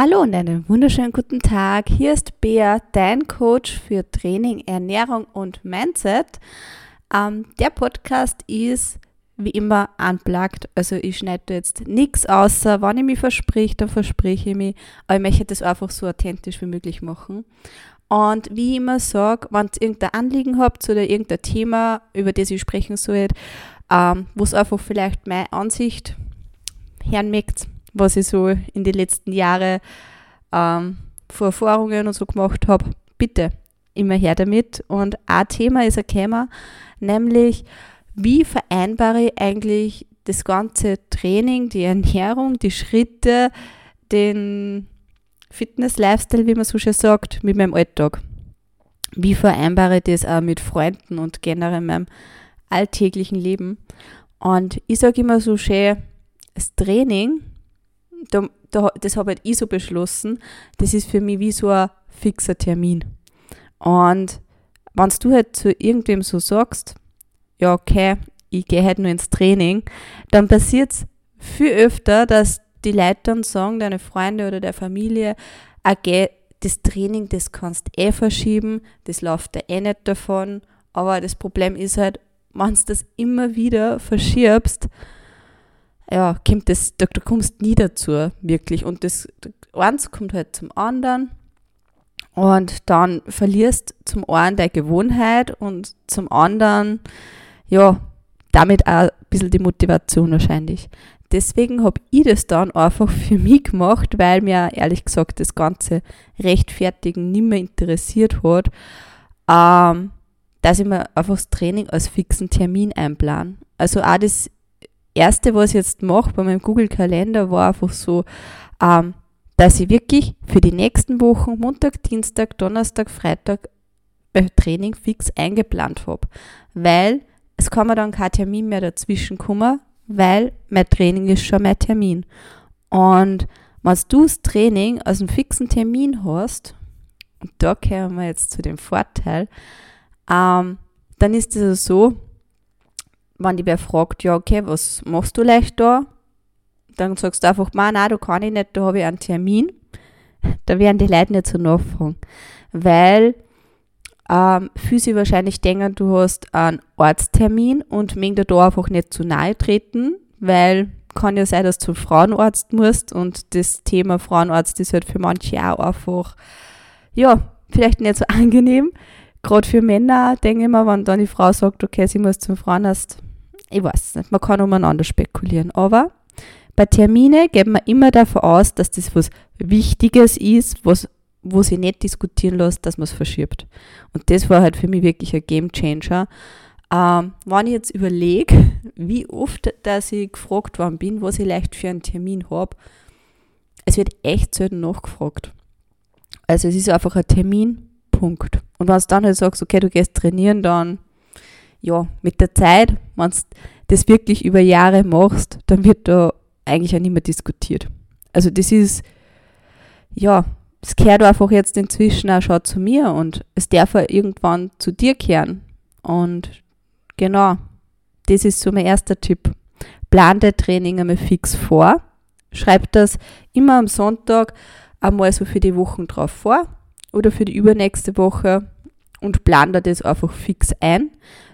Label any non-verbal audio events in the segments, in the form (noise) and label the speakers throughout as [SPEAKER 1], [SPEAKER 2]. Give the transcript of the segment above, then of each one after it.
[SPEAKER 1] Hallo und einen wunderschönen guten Tag. Hier ist Bea, dein Coach für Training, Ernährung und Mindset. Ähm, der Podcast ist wie immer unplugged. Also ich schneide jetzt nichts außer, wenn ich mich verspreche, dann verspreche ich mich. Aber ich möchte das einfach so authentisch wie möglich machen. Und wie ich immer sage, wenn ihr irgendein Anliegen habt oder irgendein Thema, über das ich sprechen soll, ähm, wo es einfach vielleicht meine Ansicht hören mögt, was ich so in den letzten Jahren ähm, für Erfahrungen und so gemacht habe, bitte immer her damit. Und ein Thema ist ein Thema, nämlich wie vereinbare ich eigentlich das ganze Training, die Ernährung, die Schritte, den Fitness-Lifestyle, wie man so schön sagt, mit meinem Alltag. Wie vereinbare ich das auch mit Freunden und generell meinem alltäglichen Leben? Und ich sage immer so schön, das Training da, da, das habe halt ich so beschlossen, das ist für mich wie so ein fixer Termin. Und wenn du halt zu irgendwem so sagst, ja, okay, ich gehe halt nur ins Training, dann passiert es viel öfter, dass die Leute dann sagen, deine Freunde oder der Familie, okay, das Training, das kannst eh verschieben, das läuft da eh nicht davon, aber das Problem ist halt, wenn du das immer wieder verschiebst, ja, kommt das, da, da kommst nie dazu, wirklich. Und das eins kommt halt zum anderen. Und dann verlierst zum einen deine Gewohnheit und zum anderen, ja, damit auch ein bisschen die Motivation wahrscheinlich. Deswegen habe ich das dann einfach für mich gemacht, weil mir ehrlich gesagt das ganze Rechtfertigen nicht mehr interessiert hat, ähm, dass ich mir einfach das Training als fixen Termin einplane. Also auch das Erste, was ich jetzt mache bei meinem Google-Kalender, war einfach so, ähm, dass ich wirklich für die nächsten Wochen, Montag, Dienstag, Donnerstag, Freitag, mein Training fix eingeplant habe. Weil es kann mir dann kein Termin mehr dazwischen kommen, weil mein Training ist schon mein Termin. Und wenn du das Training aus einem fixen Termin hast, und da kommen wir jetzt zu dem Vorteil, ähm, dann ist es also so, wenn die wer fragt, ja, okay, was machst du leicht da? Dann sagst du einfach, nein, nein, da kann ich nicht, da habe ich einen Termin. (laughs) Da werden die Leute nicht so nachfragen. Weil ähm, viele sich wahrscheinlich denken, du hast einen Arzttermin und mögen da einfach nicht zu nahe treten, weil kann ja sein, dass du zum Frauenarzt musst und das Thema Frauenarzt ist halt für manche auch einfach, ja, vielleicht nicht so (laughs) angenehm. Gerade für Männer denke ich mir, wenn dann die Frau sagt, okay, sie muss zum Frauenarzt, ich weiß es nicht, man kann umeinander spekulieren, aber bei Termine geht man immer davon aus, dass das was Wichtiges ist, was, wo sie nicht diskutieren lässt, dass man es verschiebt. Und das war halt für mich wirklich ein Game Changer. Ähm, wenn ich jetzt überlege, wie oft, dass ich gefragt worden bin, was ich leicht für einen Termin habe, es wird echt selten nachgefragt. Also es ist einfach ein Termin, Punkt. Und wenn du dann halt sagst, okay, du gehst trainieren, dann ja, mit der Zeit, wenn du das wirklich über Jahre machst, dann wird da eigentlich auch nicht mehr diskutiert. Also das ist, ja, es gehört einfach jetzt inzwischen auch schon zu mir und es darf auch irgendwann zu dir kehren. Und genau, das ist so mein erster Tipp. Plan dein Training einmal fix vor. Schreib das immer am Sonntag einmal so für die Wochen drauf vor oder für die übernächste Woche und plan da das einfach fix ein.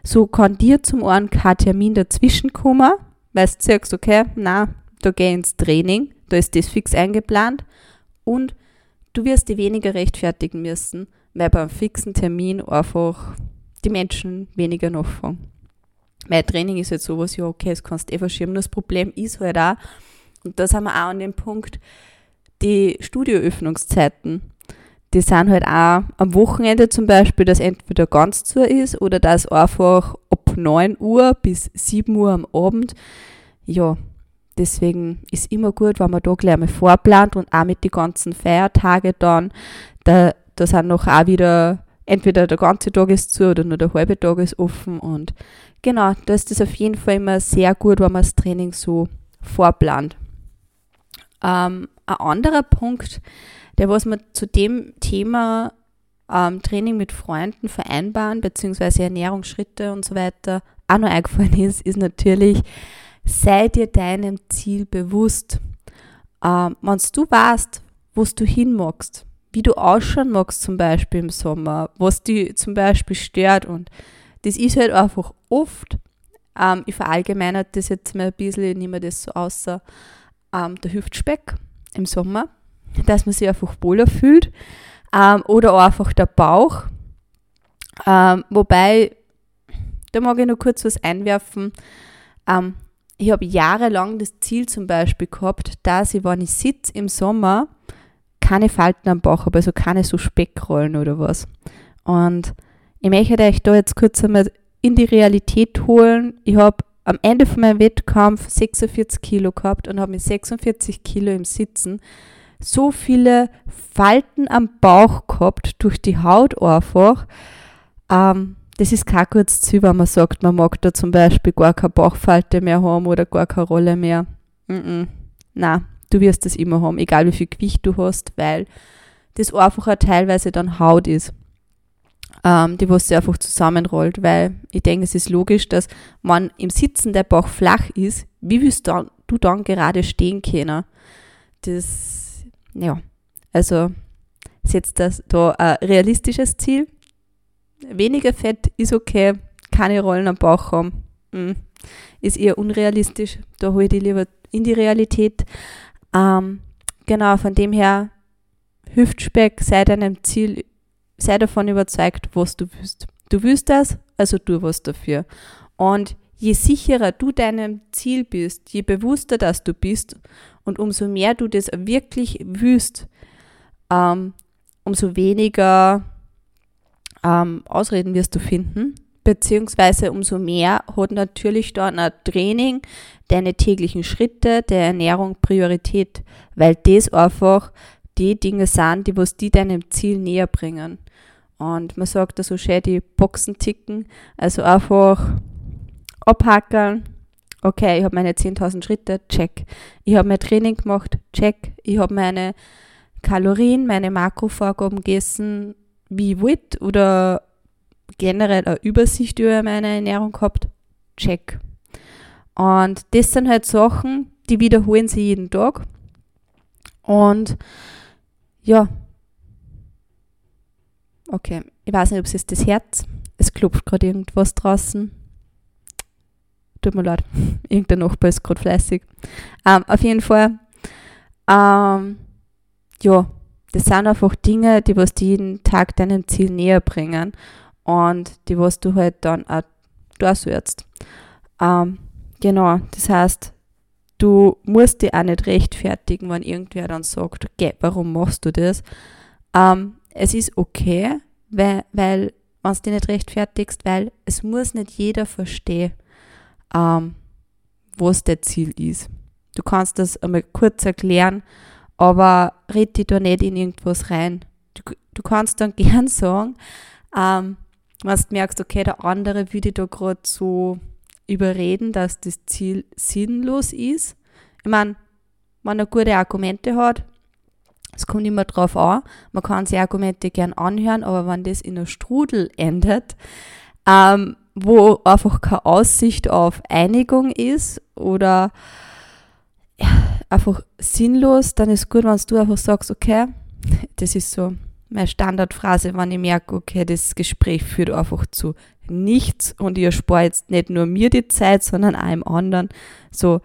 [SPEAKER 1] So kann dir zum einen kein Termin dazwischen kommen, weil du sagst, okay, na, da geh ins Training, da ist das fix eingeplant und du wirst dir weniger rechtfertigen müssen, weil beim fixen Termin einfach die Menschen weniger nachfragen. Mein Training ist jetzt sowas, ja, okay, das kannst du eh verschieben. Das Problem ist halt auch, und da sind wir auch an dem Punkt, die Studioöffnungszeiten die sind halt auch am Wochenende zum Beispiel, dass entweder ganz zu ist oder dass einfach ab 9 Uhr bis 7 Uhr am Abend, ja, deswegen ist immer gut, wenn man da gleich mal vorplant und auch mit den ganzen Feiertagen dann, da, da sind noch auch wieder, entweder der ganze Tag ist zu oder nur der halbe Tag ist offen und genau, da ist das auf jeden Fall immer sehr gut, wenn man das Training so vorplant. Ähm, ein anderer Punkt, der was man zu dem Thema ähm, Training mit Freunden vereinbaren, beziehungsweise Ernährungsschritte und so weiter, auch noch eingefallen ist, ist natürlich, sei dir deinem Ziel bewusst. Ähm, wenn du weißt, wo du hin magst, wie du ausschauen magst zum Beispiel im Sommer, was dich zum Beispiel stört und das ist halt einfach oft, ähm, ich verallgemeinere das jetzt mal ein bisschen, ich nehme das so außer ähm, der Hüftspeck im Sommer, dass man sich einfach wohler fühlt ähm, oder auch einfach der Bauch, ähm, wobei, da mag ich noch kurz was einwerfen, ähm, ich habe jahrelang das Ziel zum Beispiel gehabt, dass ich, wenn ich sitze im Sommer, keine Falten am Bauch habe, also keine so Speckrollen oder was. Und ich möchte euch da jetzt kurz einmal in die Realität holen. Ich habe am Ende von meinem Wettkampf 46 Kilo gehabt und habe mit 46 Kilo im Sitzen so viele Falten am Bauch gehabt durch die Haut einfach. Ähm, das ist kein gutes Ziel, wenn man sagt, man mag da zum Beispiel gar keine Bauchfalte mehr haben oder gar keine Rolle mehr. Mm -mm. Na, du wirst das immer haben, egal wie viel Gewicht du hast, weil das einfach auch teilweise dann Haut ist, ähm, die was sich einfach zusammenrollt, weil ich denke, es ist logisch, dass man im Sitzen der Bauch flach ist, wie willst du dann gerade stehen können? Das, ja, also setzt das da ein realistisches Ziel, weniger Fett ist okay, keine Rollen am Bauch haben, hm, ist eher unrealistisch. Da hole ich die lieber in die Realität. Ähm, genau, von dem her, Hüftspeck, sei deinem Ziel, sei davon überzeugt, was du willst. Du willst das, also tu was dafür. Und je sicherer du deinem Ziel bist, je bewusster dass du bist und umso mehr du das wirklich willst, ähm, umso weniger ähm, Ausreden wirst du finden, beziehungsweise umso mehr hat natürlich dann ein Training, deine täglichen Schritte, der Ernährung Priorität, weil das einfach die Dinge sind, die was die deinem Ziel näher bringen. Und man sagt da so schön, die Boxen ticken, also einfach abhackern, okay, ich habe meine 10.000 Schritte, check. Ich habe mein Training gemacht, check. Ich habe meine Kalorien, meine Makrovorgaben gegessen, wie ich wollte oder generell eine Übersicht über meine Ernährung gehabt, check. Und das sind halt Sachen, die wiederholen sie jeden Tag. Und ja, okay, ich weiß nicht, ob es ist das Herz. Es klopft gerade irgendwas draußen. Tut mir leid, (laughs) irgendein Nachbar ist gerade fleißig. Ähm, auf jeden Fall, ähm, ja, das sind einfach Dinge, die was jeden Tag deinem Ziel näher bringen und die was du halt dann auch sollst. Ähm, genau, das heißt, du musst dich auch nicht rechtfertigen, wenn irgendwer dann sagt, okay, warum machst du das? Ähm, es ist okay, weil, weil wenn du dich nicht rechtfertigst, weil es muss nicht jeder verstehen, ähm, was der Ziel ist. Du kannst das einmal kurz erklären, aber red dich da nicht in irgendwas rein. Du, du kannst dann (laughs) gern sagen, ähm, wenn du merkst, okay, der andere würde da gerade so überreden, dass das Ziel sinnlos ist. Ich meine, wenn er gute Argumente hat, es kommt immer drauf an, man kann sich Argumente gern anhören, aber wenn das in einer Strudel endet, ähm, wo einfach keine Aussicht auf Einigung ist oder einfach sinnlos, dann ist gut, wenn du einfach sagst, okay, das ist so meine Standardphrase, wenn ich merke, okay, das Gespräch führt einfach zu nichts und ich erspare jetzt nicht nur mir die Zeit, sondern auch im anderen. So,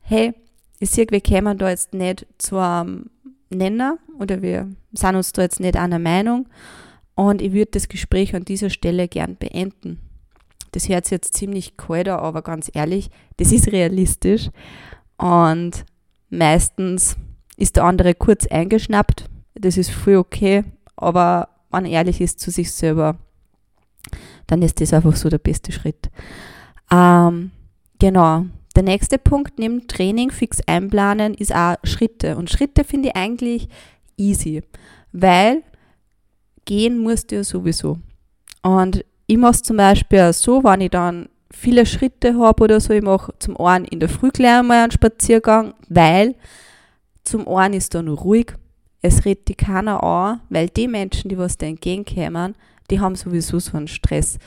[SPEAKER 1] hey, ich sehe, wir kämen da jetzt nicht zu einem Nenner oder wir sind uns da jetzt nicht einer Meinung und ich würde das Gespräch an dieser Stelle gern beenden. Das hört sich jetzt ziemlich kalt an, aber ganz ehrlich, das ist realistisch und meistens ist der andere kurz eingeschnappt. Das ist voll okay, aber wenn er ehrlich ist zu sich selber, dann ist das einfach so der beste Schritt. Ähm, genau. Der nächste Punkt neben Training fix einplanen ist auch Schritte. Und Schritte finde ich eigentlich easy, weil gehen musst du ja sowieso. Und ich mache es zum Beispiel so, wenn ich dann viele Schritte habe oder so. Ich mache zum einen in der Früh gleich mal einen Spaziergang, weil zum einen ist da noch ruhig. Es redet die keiner an, weil die Menschen, die was da entgegenkommen, die haben sowieso so einen Stress,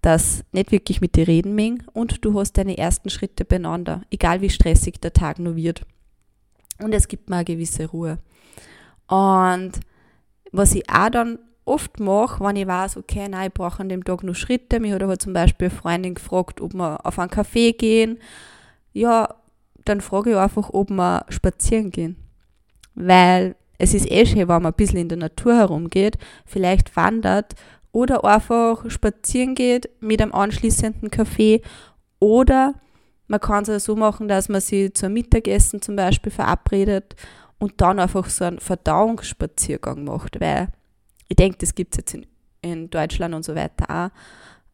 [SPEAKER 1] dass nicht wirklich mit dir reden mögen und du hast deine ersten Schritte beieinander, egal wie stressig der Tag nur wird. Und es gibt mal eine gewisse Ruhe. Und was ich auch dann oft mache, wenn ich weiß, okay, nein, ich brauche an dem Tag nur Schritte. Mich hat aber zum Beispiel eine Freundin gefragt, ob wir auf einen Café gehen. Ja, dann frage ich einfach, ob wir spazieren gehen. Weil es ist eh schön, wenn man ein bisschen in der Natur herumgeht, vielleicht wandert oder einfach spazieren geht mit einem anschließenden Kaffee oder man kann es auch so machen, dass man sich zum Mittagessen zum Beispiel verabredet und dann einfach so einen Verdauungsspaziergang macht, weil ich denke, das gibt es jetzt in, in Deutschland und so weiter auch.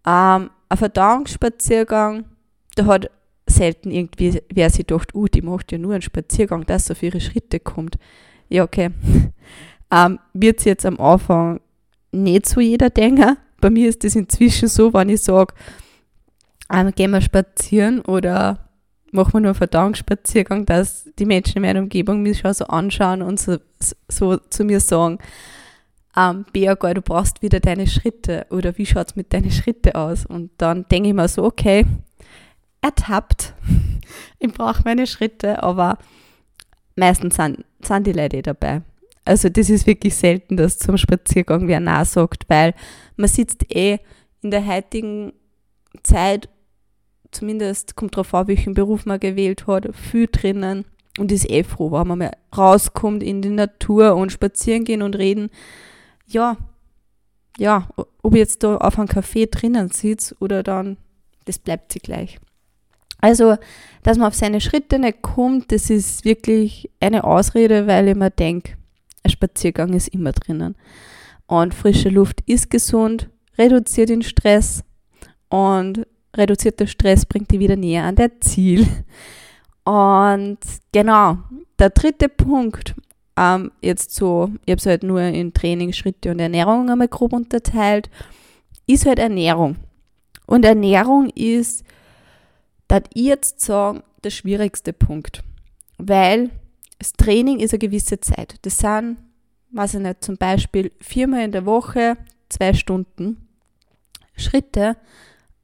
[SPEAKER 1] Ähm, ein Verdauungsspaziergang, da hat selten irgendwie wer sich gedacht, uh, die macht ja nur einen Spaziergang, dass sie auf ihre Schritte kommt. Ja, okay. (laughs) ähm, Wird es jetzt am Anfang nicht so jeder denken. Bei mir ist das inzwischen so, wenn ich sage, ähm, gehen wir spazieren oder machen wir nur einen Verdauungsspaziergang, dass die Menschen in meiner Umgebung mich schon so anschauen und so, so zu mir sagen, ähm, Beagoy, du brauchst wieder deine Schritte oder wie schaut es mit deinen Schritten aus? Und dann denke ich mir so, okay, ertappt, (laughs) ich brauche meine Schritte, aber meistens sind, sind die Leute eh dabei. Also das ist wirklich selten, dass zum Spaziergang wer Nein sagt, weil man sitzt eh in der heutigen Zeit, zumindest kommt darauf an, welchen Beruf man gewählt hat, viel drinnen und ist eh froh, wenn man mal rauskommt in die Natur und spazieren gehen und reden. Ja, ja, ob ich jetzt da auf einem Café drinnen sitze oder dann, das bleibt sie gleich. Also, dass man auf seine Schritte nicht kommt, das ist wirklich eine Ausrede, weil ich mir denke, ein Spaziergang ist immer drinnen. Und frische Luft ist gesund, reduziert den Stress und reduzierter Stress bringt dich wieder näher an der Ziel. Und genau, der dritte Punkt, ähm, jetzt so, ich habe es halt nur in Training, Schritte und Ernährung einmal grob unterteilt, ist halt Ernährung. Und Ernährung ist, dass ich jetzt sagen, der schwierigste Punkt. Weil das Training ist eine gewisse Zeit. Das sind, weiß ich nicht, zum Beispiel viermal in der Woche, zwei Stunden Schritte.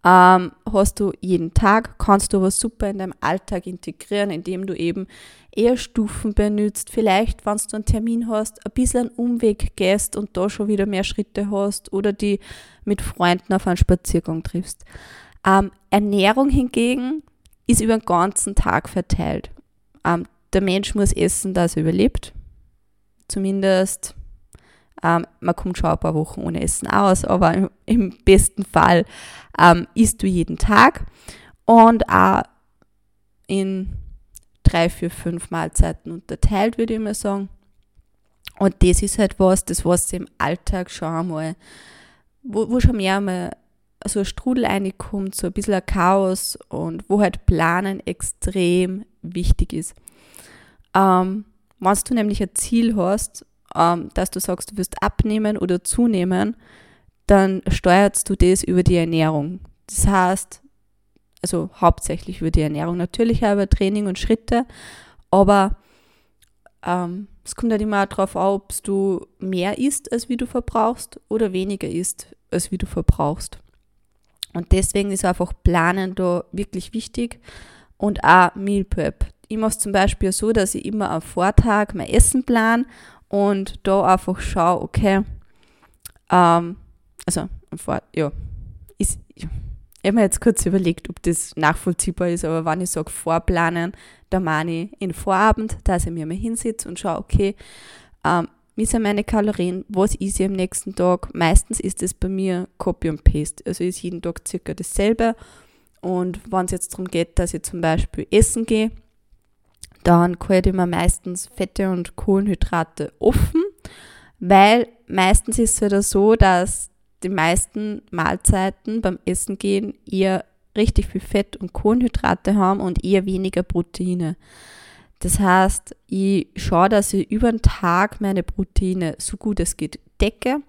[SPEAKER 1] Ähm, hast du jeden Tag, kannst du aber super in deinem Alltag integrieren, indem du eben eher Stufen benutzt. Vielleicht, wenn du einen Termin hast, ein bisschen einen Umweg gehst und da schon wieder mehr Schritte hast oder die mit Freunden auf einen Spaziergang triffst. Ähm, Ernährung hingegen ist über den ganzen Tag verteilt. Ähm, der Mensch muss essen, dass er überlebt. Zumindest, ähm, man kommt schon ein paar Wochen ohne Essen aus, aber im, im besten Fall ähm, isst du jeden Tag und auch in drei, vier, fünf Mahlzeiten unterteilt, würde ich mal sagen. Und das ist halt was, das was im Alltag schon einmal, wo, wo schon mehr einmal so ein Strudel reinkommt, so ein bisschen ein Chaos und wo halt Planen extrem wichtig ist. Ähm, wenn du nämlich ein Ziel hast, ähm, dass du sagst, du wirst abnehmen oder zunehmen, dann steuerst du das über die Ernährung. Das heißt, also hauptsächlich über die Ernährung, natürlich auch über Training und Schritte, aber ähm, es kommt halt immer darauf an, ob du mehr isst, als wie du verbrauchst, oder weniger isst, als wie du verbrauchst. Und deswegen ist einfach Planen da wirklich wichtig und auch Meal Prep. Ich mache es zum Beispiel so, dass ich immer am Vortag mein Essen plan und da einfach schaue, okay, ähm, also ja, ist, ich habe mir jetzt kurz überlegt, ob das nachvollziehbar ist, aber wenn ich sage vorplanen, dann meine ich in Vorabend, dass ich mir mal hinsitze und schaue, okay, ähm, wie sind meine Kalorien, was ist ich am nächsten Tag. Meistens ist es bei mir Copy und Paste, also ist jeden Tag circa dasselbe. Und wenn es jetzt darum geht, dass ich zum Beispiel essen gehe, dann halte ich mir meistens Fette und Kohlenhydrate offen, weil meistens ist es wieder so, dass die meisten Mahlzeiten beim Essen gehen eher richtig viel Fett und Kohlenhydrate haben und eher weniger Proteine. Das heißt, ich schaue, dass ich über den Tag meine Proteine so gut es geht decke.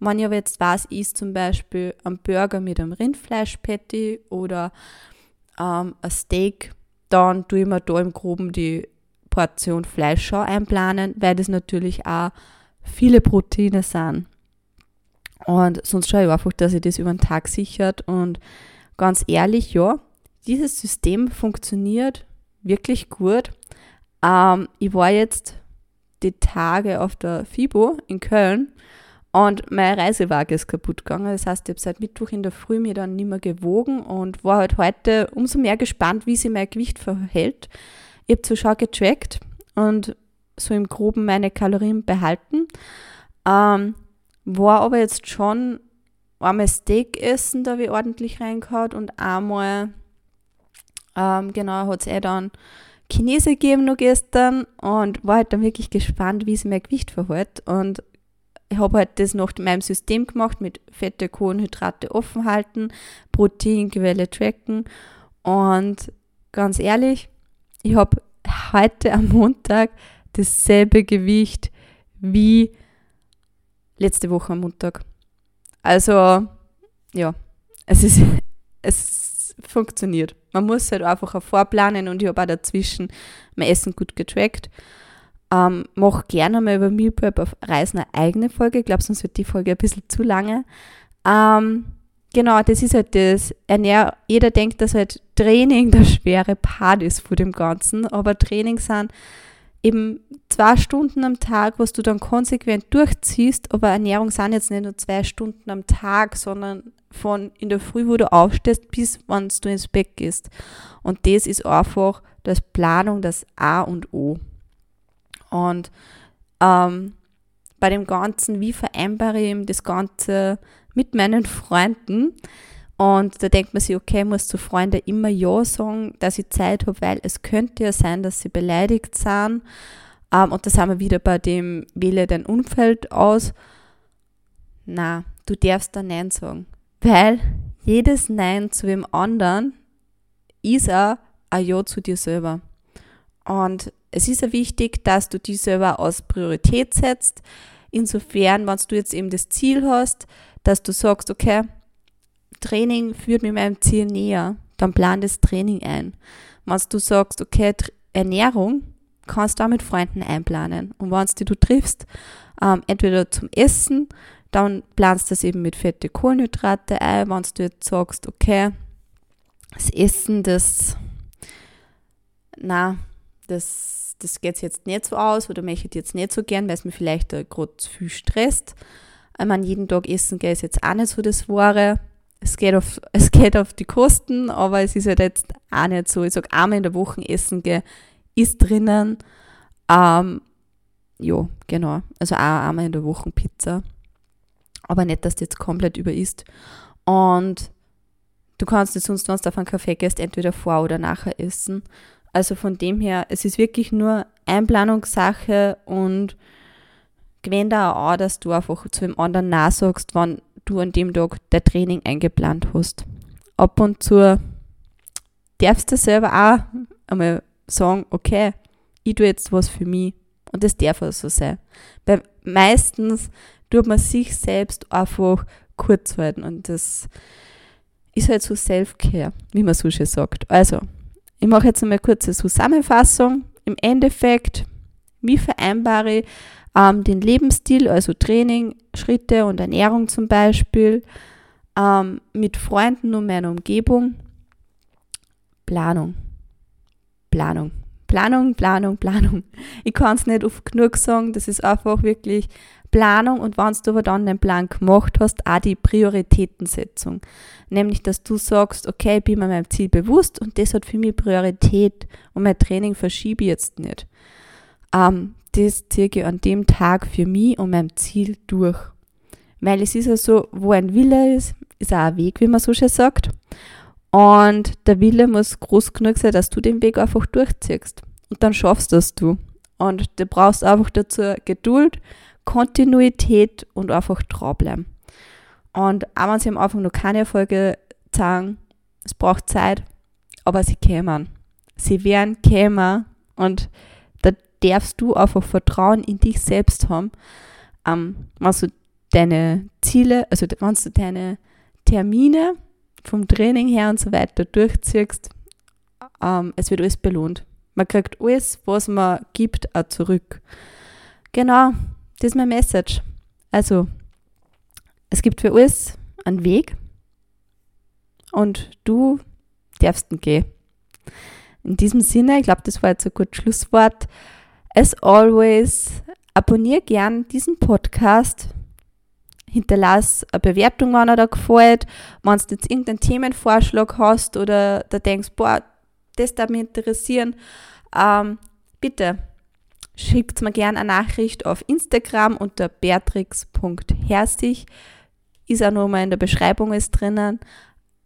[SPEAKER 1] Wenn ich aber jetzt weiß, ich esse zum Beispiel einen Burger mit einem Rindfleischpatty oder ähm, ein Steak dann tue ich mir da im Groben die Portion Fleisch schon einplanen, weil das natürlich auch viele Proteine sind. Und sonst schaue ich einfach, dass ich das über den Tag sichert. Und ganz ehrlich, ja, dieses System funktioniert wirklich gut. Ähm, ich war jetzt die Tage auf der FIBO in Köln und meine Reisewaage ist kaputt gegangen. Das heißt, ich habe seit Mittwoch in der Früh mir dann nicht mehr gewogen und war halt heute umso mehr gespannt, wie sich mein Gewicht verhält. Ich habe zwar schon getrackt und so im Groben meine Kalorien behalten. Ähm, war aber jetzt schon einmal Steak essen, da habe ich ordentlich reingehauen und einmal, ähm, genau, hat es eh dann Chinese gegeben noch gestern und war halt dann wirklich gespannt, wie sich mein Gewicht verhält. Und ich habe halt das nach meinem System gemacht mit Fette, Kohlenhydrate offen halten, Proteinquelle tracken und ganz ehrlich, ich habe heute am Montag dasselbe Gewicht wie letzte Woche am Montag. Also, ja, es ist, (laughs) es funktioniert. Man muss halt einfach auch vorplanen und ich habe auch dazwischen mein Essen gut getrackt. Ähm, mach gerne mal über Meal Prep auf Reisen eine eigene Folge. Ich glaube, sonst wird die Folge ein bisschen zu lange. Ähm, genau, das ist halt das. Ernähr jeder denkt, dass halt Training der schwere Part ist vor dem Ganzen, aber Training sind eben zwei Stunden am Tag, was du dann konsequent durchziehst, aber Ernährung sind jetzt nicht nur zwei Stunden am Tag, sondern von in der Früh, wo du aufstehst, bis wann du ins Bett gehst. Und das ist einfach das Planung, das A und O. Und ähm, bei dem Ganzen, wie vereinbare ich das Ganze mit meinen (laughs) Freunden? Und da denkt man sich, okay, muss zu Freunden immer Ja sagen, dass ich Zeit habe, weil es könnte ja sein, dass sie beleidigt sind. Ähm, und da sind wir wieder bei dem, wähle dein Umfeld aus. Na, du darfst da Nein sagen. Weil jedes Nein zu dem anderen ist auch ein Ja zu dir selber. Und es ist ja wichtig, dass du dich selber als Priorität setzt. Insofern, wenn du jetzt eben das Ziel hast, dass du sagst, okay, Training führt mir meinem Ziel näher, dann plan das Training ein. Wenn du sagst, okay, Ernährung, kannst du auch mit Freunden einplanen. Und wenn du, triffst, ähm, entweder zum Essen, dann planst du das eben mit fette Kohlenhydrate ein. Wenn du jetzt sagst, okay, das Essen, das, na, das, das geht jetzt nicht so aus oder möchte ich jetzt nicht so gern, weil es mir vielleicht gerade zu viel stresst. Ich meine, jeden Tag essen geht ist jetzt auch nicht so das Wahre es geht auf, (laughs) es geht auf die Kosten, aber es ist halt jetzt auch nicht so. Ich sage, einmal in der Woche essen gehen, ist drinnen. Ähm, ja, genau. Also auch einmal in der Woche Pizza. Aber nicht, dass du jetzt komplett über isst. Und du kannst jetzt sonst, wenn du auf einen Kaffee gehst, entweder vor oder nachher essen. Also von dem her, es ist wirklich nur Einplanungssache und gewähnt auch, dass du einfach zu dem anderen nachsagst, wann du an dem Tag der Training eingeplant hast. Ab und zu darfst du selber auch einmal sagen, okay, ich tue jetzt was für mich. Und das darf auch so sein. Weil meistens tut man sich selbst einfach kurz halten und das ist halt so Self-Care, wie man so schön sagt. Also, ich mache jetzt einmal eine kurze Zusammenfassung. Im Endeffekt, wie vereinbare ich ähm, den Lebensstil, also Training, Schritte und Ernährung zum Beispiel, ähm, mit Freunden und meiner Umgebung. Planung. Planung. Planung, Planung, Planung. Ich kann es nicht oft genug sagen, das ist einfach wirklich Planung und wenn du aber dann den Plan gemacht hast, auch die Prioritätensetzung. Nämlich, dass du sagst, okay, ich bin mir meinem Ziel bewusst und das hat für mich Priorität und mein Training verschiebe ich jetzt nicht. Ähm, das ziehe ich an dem Tag für mich und mein Ziel durch. Weil es ist ja so, wo ein Wille ist, ist auch ein Weg, wie man so schön sagt. Und der Wille muss groß genug sein, dass du den Weg einfach durchziehst. Und dann schaffst das du. Und du brauchst einfach dazu Geduld, Kontinuität und einfach dranbleiben. Und auch wenn sie am Anfang noch keine Erfolge zeigen, es braucht Zeit, aber sie kämen. Sie werden kämen und darfst du einfach Vertrauen in dich selbst haben. Ähm, wenn du deine Ziele, also wenn du deine Termine vom Training her und so weiter durchziehst, ähm, es wird alles belohnt. Man kriegt alles, was man gibt, auch zurück. Genau, das ist mein Message. Also, es gibt für alles einen Weg und du darfst ihn gehen. In diesem Sinne, ich glaube, das war jetzt ein gutes Schlusswort. As always, abonniere gern diesen Podcast. Hinterlass eine Bewertung, wenn er dir gefällt. Wenn du jetzt irgendeinen Themenvorschlag hast oder da denkst, boah, das darf mich interessieren, ähm, bitte schickt mir gerne eine Nachricht auf Instagram unter beatrix.herzig. Ist auch nochmal in der Beschreibung ist drinnen.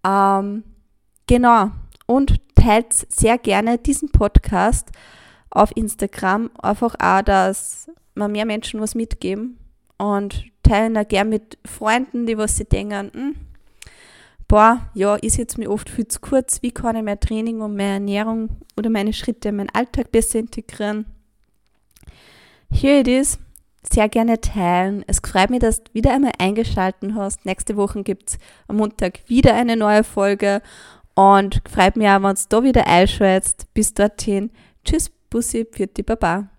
[SPEAKER 1] Ähm, genau. Und teilt sehr gerne diesen Podcast auf Instagram. Einfach auch, dass man mehr Menschen was mitgeben und teilen auch gerne mit Freunden, die was sie denken, hm, boah, ja, ist jetzt mir oft viel zu kurz, wie kann ich mein Training und meine Ernährung oder meine Schritte in meinen Alltag besser integrieren. Here it is. Sehr gerne teilen. Es freut mich, dass du wieder einmal eingeschaltet hast. Nächste Woche gibt es am Montag wieder eine neue Folge. Und freut mich auch, wenn du da wieder einschaltest. Bis dorthin. Tschüss, Bussi, Pfiat Baba.